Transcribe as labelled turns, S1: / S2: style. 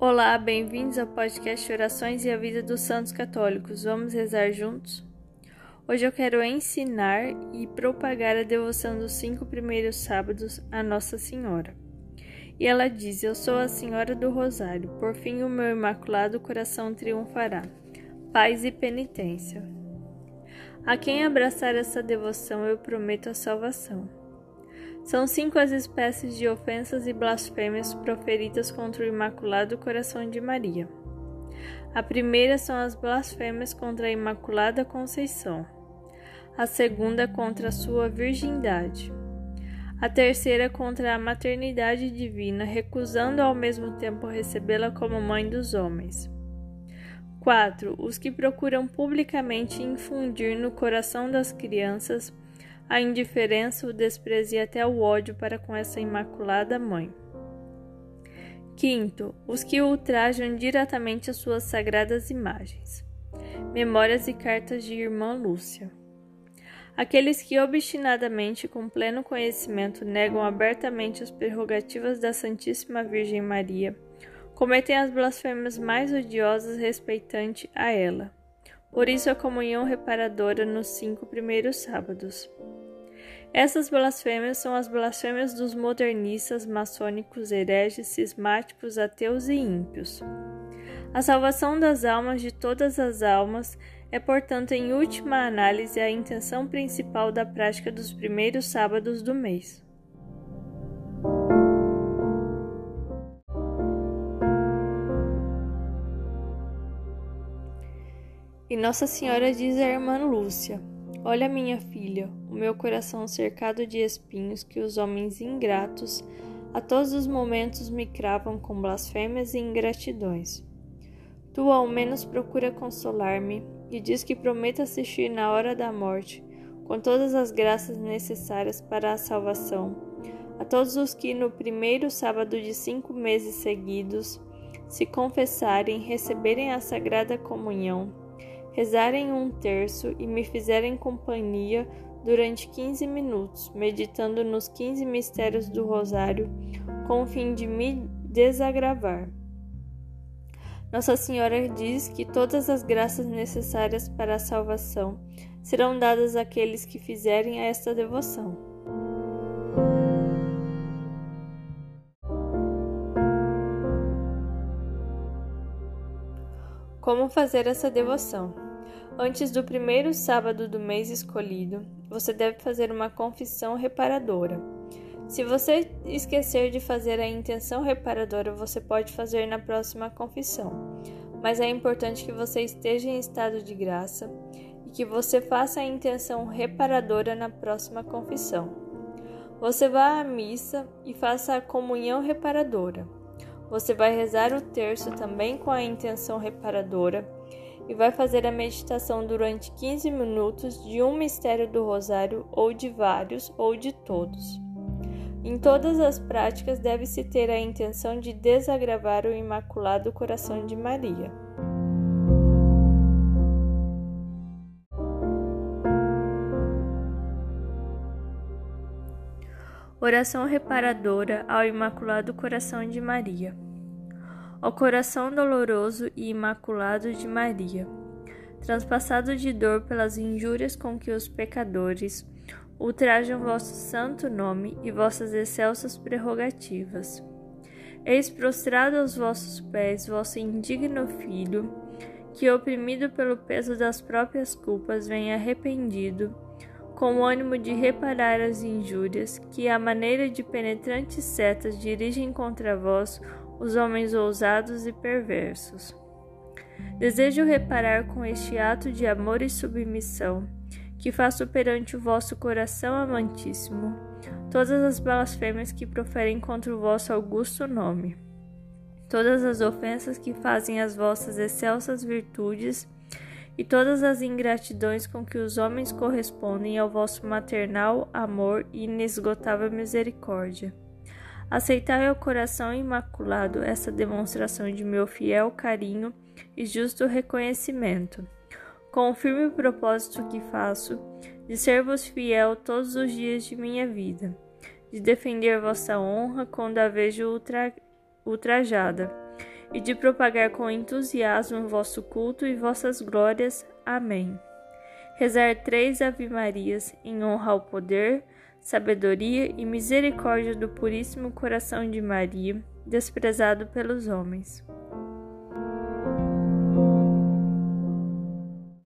S1: Olá, bem-vindos ao podcast Orações e a Vida dos Santos Católicos. Vamos rezar juntos? Hoje eu quero ensinar e propagar a devoção dos cinco primeiros sábados a Nossa Senhora. E ela diz: Eu sou a Senhora do Rosário, por fim o meu imaculado coração triunfará. Paz e penitência. A quem abraçar essa devoção, eu prometo a salvação. São cinco as espécies de ofensas e blasfêmias proferidas contra o Imaculado Coração de Maria. A primeira são as blasfêmias contra a Imaculada Conceição. A segunda contra a sua virgindade. A terceira contra a maternidade divina, recusando ao mesmo tempo recebê-la como mãe dos homens. 4. Os que procuram publicamente infundir no coração das crianças a indiferença, o desprezo e até o ódio para com essa imaculada mãe. Quinto, os que ultrajam diretamente as suas sagradas imagens. Memórias e cartas de Irmã Lúcia. Aqueles que obstinadamente, com pleno conhecimento, negam abertamente as prerrogativas da Santíssima Virgem Maria, cometem as blasfêmias mais odiosas respeitante a ela. Por isso, a comunhão reparadora nos cinco primeiros sábados. Essas blasfêmias são as blasfêmias dos modernistas, maçônicos, hereges, cismáticos, ateus e ímpios. A salvação das almas de todas as almas é, portanto, em última análise, a intenção principal da prática dos primeiros sábados do mês. E Nossa Senhora diz à irmã Lúcia: Olha, minha filha, o meu coração cercado de espinhos que os homens ingratos a todos os momentos me cravam com blasfêmias e ingratidões. Tu ao menos procura consolar-me e diz que prometo assistir na hora da morte, com todas as graças necessárias para a salvação, a todos os que no primeiro sábado de cinco meses seguidos se confessarem, receberem a sagrada comunhão rezarem um terço e me fizerem companhia durante 15 minutos, meditando nos 15 mistérios do Rosário, com o fim de me desagravar. Nossa Senhora diz que todas as graças necessárias para a salvação serão dadas àqueles que fizerem esta devoção. Como fazer essa devoção? Antes do primeiro sábado do mês escolhido, você deve fazer uma confissão reparadora. Se você esquecer de fazer a intenção reparadora, você pode fazer na próxima confissão, mas é importante que você esteja em estado de graça e que você faça a intenção reparadora na próxima confissão. Você vá à missa e faça a comunhão reparadora. Você vai rezar o terço também com a intenção reparadora e vai fazer a meditação durante 15 minutos de um mistério do Rosário, ou de vários, ou de todos. Em todas as práticas, deve-se ter a intenção de desagravar o Imaculado Coração de Maria. Oração reparadora ao Imaculado Coração de Maria ao coração doloroso e imaculado de Maria, transpassado de dor pelas injúrias com que os pecadores ultrajam vosso santo nome e vossas excelsas prerrogativas. Eis prostrado aos vossos pés vosso indigno filho, que, oprimido pelo peso das próprias culpas, vem arrependido, com o ânimo de reparar as injúrias que, à maneira de penetrantes setas, dirigem contra vós os homens ousados e perversos. Desejo reparar com este ato de amor e submissão que faço perante o vosso coração amantíssimo todas as blasfêmias que proferem contra o vosso augusto nome, todas as ofensas que fazem as vossas excelsas virtudes e todas as ingratidões com que os homens correspondem ao vosso maternal amor e inesgotável misericórdia. Aceitai ao coração imaculado essa demonstração de meu fiel carinho e justo reconhecimento, com o firme propósito que faço de ser-vos fiel todos os dias de minha vida, de defender vossa honra quando a vejo ultra, ultrajada, e de propagar com entusiasmo vosso culto e vossas glórias. Amém. Rezar três Ave-Marias em honra ao poder, sabedoria e misericórdia do Puríssimo Coração de Maria, desprezado pelos homens.